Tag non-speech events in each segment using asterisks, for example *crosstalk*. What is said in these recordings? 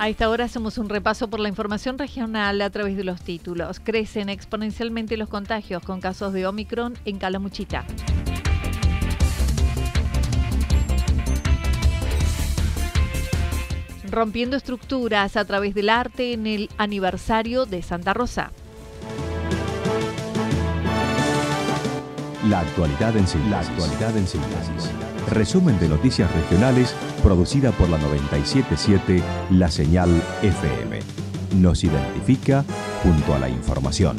A esta hora hacemos un repaso por la información regional a través de los títulos. Crecen exponencialmente los contagios con casos de Omicron en Calamuchita. Rompiendo estructuras a través del arte en el aniversario de Santa Rosa. La actualidad en síntesis. La actualidad en síntesis. Resumen de noticias regionales producida por la 977 La Señal FM. Nos identifica junto a la información.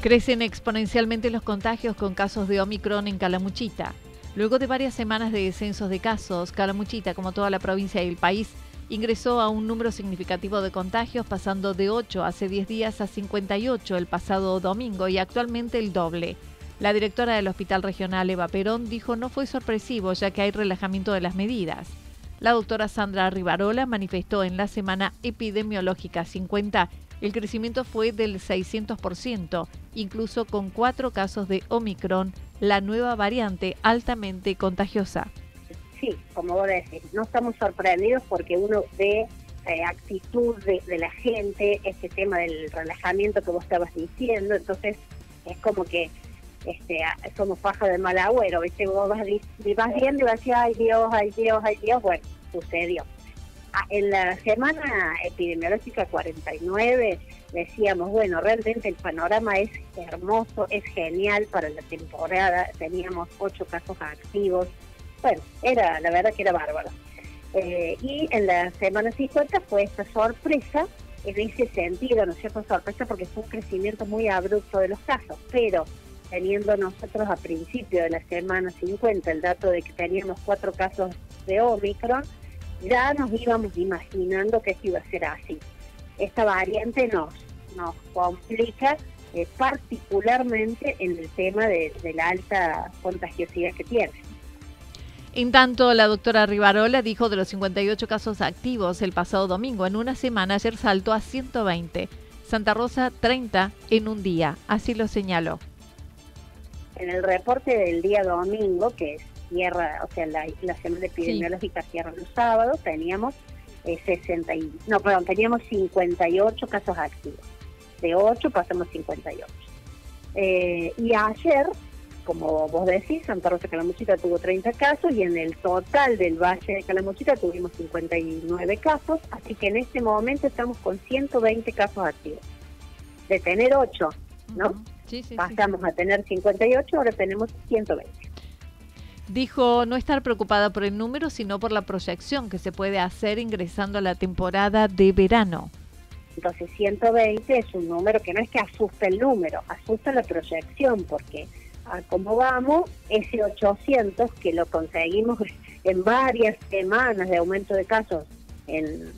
Crecen exponencialmente los contagios con casos de Omicron en Calamuchita. Luego de varias semanas de descensos de casos, Calamuchita, como toda la provincia y el país, ingresó a un número significativo de contagios, pasando de 8 hace 10 días a 58 el pasado domingo y actualmente el doble. La directora del Hospital Regional Eva Perón dijo no fue sorpresivo ya que hay relajamiento de las medidas. La doctora Sandra Rivarola manifestó en la semana epidemiológica 50 el crecimiento fue del 600%, incluso con cuatro casos de Omicron, la nueva variante altamente contagiosa sí, como vos decís, no estamos sorprendidos porque uno ve eh, actitud de, la gente, este tema del relajamiento que vos estabas diciendo, entonces es como que este somos paja de mal agüero, ¿viste? Vos vas, vas viendo y vas a ay Dios, ay Dios, ay Dios, bueno, sucedió. Ah, en la semana epidemiológica 49 decíamos, bueno, realmente el panorama es hermoso, es genial para la temporada, teníamos ocho casos activos, bueno, era, la verdad que era bárbaro. Eh, y en la semana 50 fue esta sorpresa, en ese sentido, ¿no es cierto? Sorpresa porque fue un crecimiento muy abrupto de los casos, pero teniendo nosotros a principio de la semana 50 el dato de que teníamos cuatro casos de Omicron, ya nos íbamos imaginando que esto iba a ser así. Esta variante nos, nos complica eh, particularmente en el tema de la alta contagiosidad que tiene. En tanto, la doctora Rivarola dijo de los 58 casos activos el pasado domingo, en una semana ayer saltó a 120. Santa Rosa 30 en un día, así lo señaló. En el reporte del día domingo, que cierra, o sea, la, semana epidemiológica cierra los sábados, teníamos 60 eh, no, perdón, teníamos 58 casos activos. De 8 pasamos 58. Eh, y ayer como vos decís, Santa Rosa de Calamuchita tuvo 30 casos y en el total del Valle de Calamuchita tuvimos 59 casos, así que en este momento estamos con 120 casos activos. De tener 8, ¿no? Pasamos a tener 58, ahora tenemos 120. Dijo no estar preocupada por el número, sino por la proyección que se puede hacer ingresando a la temporada de verano. Entonces 120 es un número que no es que asusta el número, asusta la proyección, porque a cómo vamos, ese 800 que lo conseguimos *laughs* en varias semanas de aumento de casos en,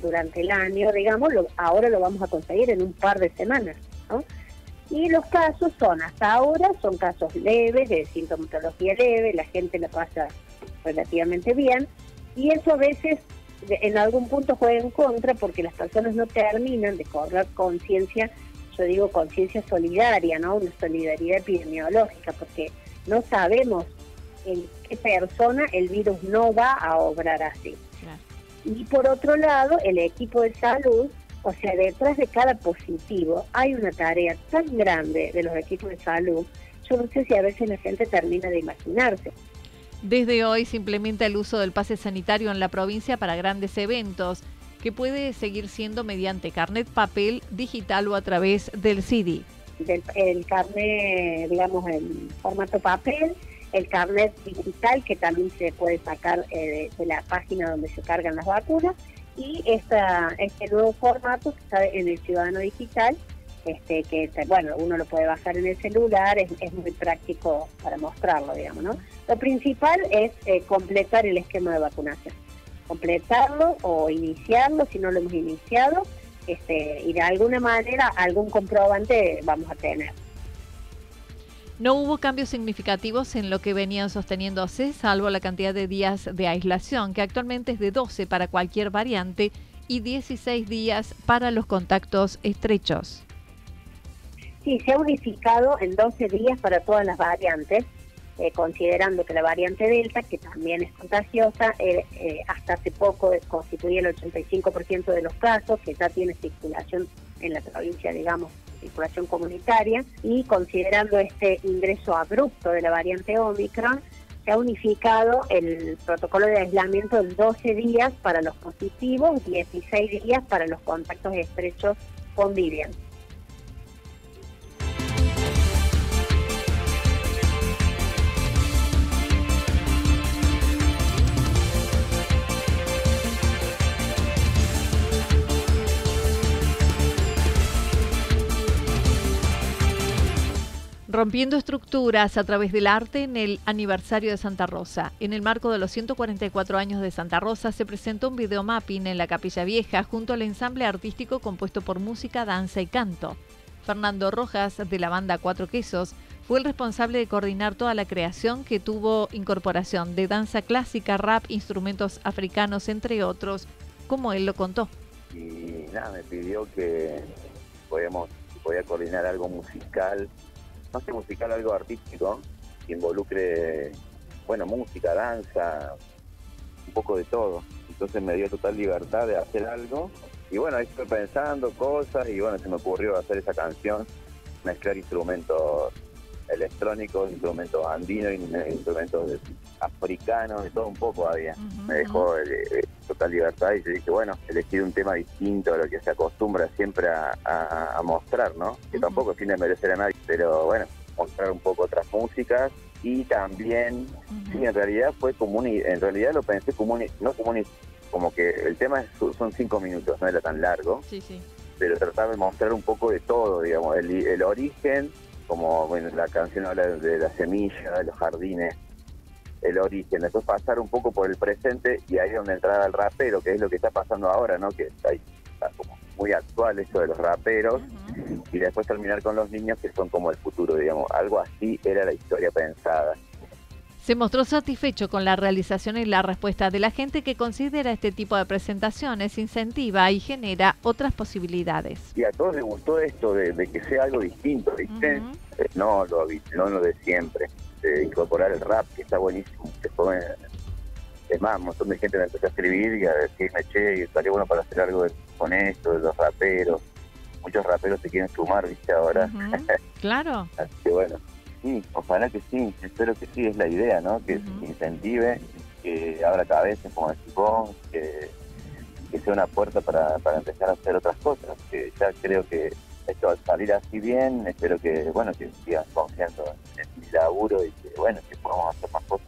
durante el año, digamos, ahora lo vamos a conseguir en un par de semanas. Y los casos son, hasta ahora, son casos leves, de sintomatología leve, la gente la pasa relativamente bien. Y eso a veces en algún punto juega en contra porque las personas no terminan de cobrar conciencia, yo digo conciencia solidaria, ¿no? Una solidaridad epidemiológica, porque no sabemos en qué persona el virus no va a obrar así. Y por otro lado, el equipo de salud, o sea, detrás de cada positivo hay una tarea tan grande de los equipos de salud, yo no sé si a veces la gente termina de imaginarse. Desde hoy se implementa el uso del pase sanitario en la provincia para grandes eventos, que puede seguir siendo mediante carnet papel, digital o a través del CD. el carnet, digamos, en formato papel, el carnet digital que también se puede sacar eh, de, la página donde se cargan las vacunas y esta, este nuevo formato que está en el Ciudadano Digital, este, que bueno, uno lo puede bajar en el celular, es, es muy práctico para mostrarlo, digamos, ¿no? Lo principal es eh, completar el esquema de vacunación, completarlo o iniciarlo si no lo hemos iniciado, este, y de alguna manera algún comprobante vamos a tener. No hubo cambios significativos en lo que venían sosteniéndose, salvo la cantidad de días de aislación, que actualmente es de 12 para cualquier variante y 16 días para los contactos estrechos. Sí, se ha unificado en 12 días para todas las variantes eh, considerando que la variante Delta, que también es contagiosa, eh, eh, hasta hace poco constituía el 85% de los casos, que ya tiene circulación en la provincia, digamos, circulación comunitaria, y considerando este ingreso abrupto de la variante Omicron, se ha unificado el protocolo de aislamiento en 12 días para los positivos, 16 días para los contactos estrechos convivientes. Rompiendo estructuras a través del arte en el aniversario de Santa Rosa. En el marco de los 144 años de Santa Rosa se presentó un videomapping en la Capilla Vieja junto al ensamble artístico compuesto por música, danza y canto. Fernando Rojas, de la banda Cuatro Quesos, fue el responsable de coordinar toda la creación que tuvo incorporación de danza clásica, rap, instrumentos africanos, entre otros, como él lo contó. Y nada, me pidió que podíamos, podía coordinar algo musical más que musical, algo artístico, que involucre, bueno, música, danza, un poco de todo. Entonces me dio total libertad de hacer algo. Y bueno, ahí estoy pensando cosas y bueno, se me ocurrió hacer esa canción, mezclar instrumentos electrónicos, instrumentos andinos, instrumentos africanos, de todo un poco había. Me dejó eh, eh, total libertad y yo dije, bueno, elegir un tema distinto a lo que se acostumbra siempre a, mostrar, ¿no? Que tampoco tiene merecer a nadie, pero bueno, mostrar un poco otras músicas y también, sí, en realidad fue como un, en realidad lo pensé como un, no como un, como que el tema son cinco minutos, no era tan largo, sí, sí. pero trataba de mostrar un poco de todo, digamos, el, el origen, como bueno, la canción habla de la semilla, de los jardines, el origen, después pasar un poco por el presente y ahí es donde entraba el rapero, que es lo que está pasando ahora, ¿no? Que está, está como muy actual eso de los raperos y después terminar con los niños que son como el futuro, digamos, algo así era la historia pensada. Se mostró satisfecho con la realización y la respuesta de la gente que considera este tipo de presentaciones, incentiva y genera otras posibilidades. Y a todos les gustó esto de, que sea algo distinto, ¿viste? Eh, no, lo, no lo de siempre de incorporar el rap, que está buenísimo. Después, es más, un montón de gente me empezó a escribir y a decirme, che, estaría bueno para hacer algo con esto, de los raperos. Muchos raperos se quieren sumar, viste, ahora. *laughs* claro. Así que bueno, sí, ojalá que sí, espero que sí, es la idea, ¿no? Que incentive, que abra cabezas, como decís vos, que, que sea una puerta para, para empezar a hacer otras cosas, que ya creo que esto al salir así bien, espero que, bueno, que sigan confiando en mi laburo y que, bueno, que podamos hacer más cosas.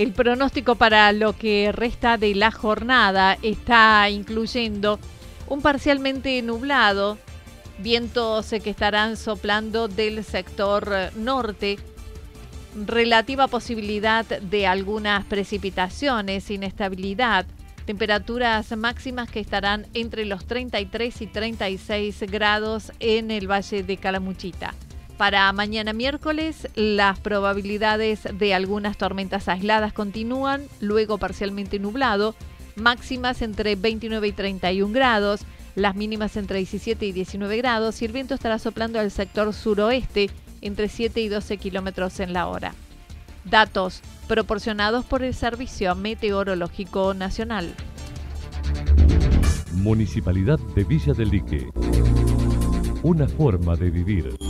El pronóstico para lo que resta de la jornada está incluyendo un parcialmente nublado, vientos que estarán soplando del sector norte, relativa posibilidad de algunas precipitaciones, inestabilidad, temperaturas máximas que estarán entre los 33 y 36 grados en el Valle de Calamuchita. Para mañana miércoles, las probabilidades de algunas tormentas aisladas continúan, luego parcialmente nublado, máximas entre 29 y 31 grados, las mínimas entre 17 y 19 grados y el viento estará soplando al sector suroeste entre 7 y 12 kilómetros en la hora. Datos proporcionados por el Servicio Meteorológico Nacional. Municipalidad de Villa del Lique. Una forma de vivir.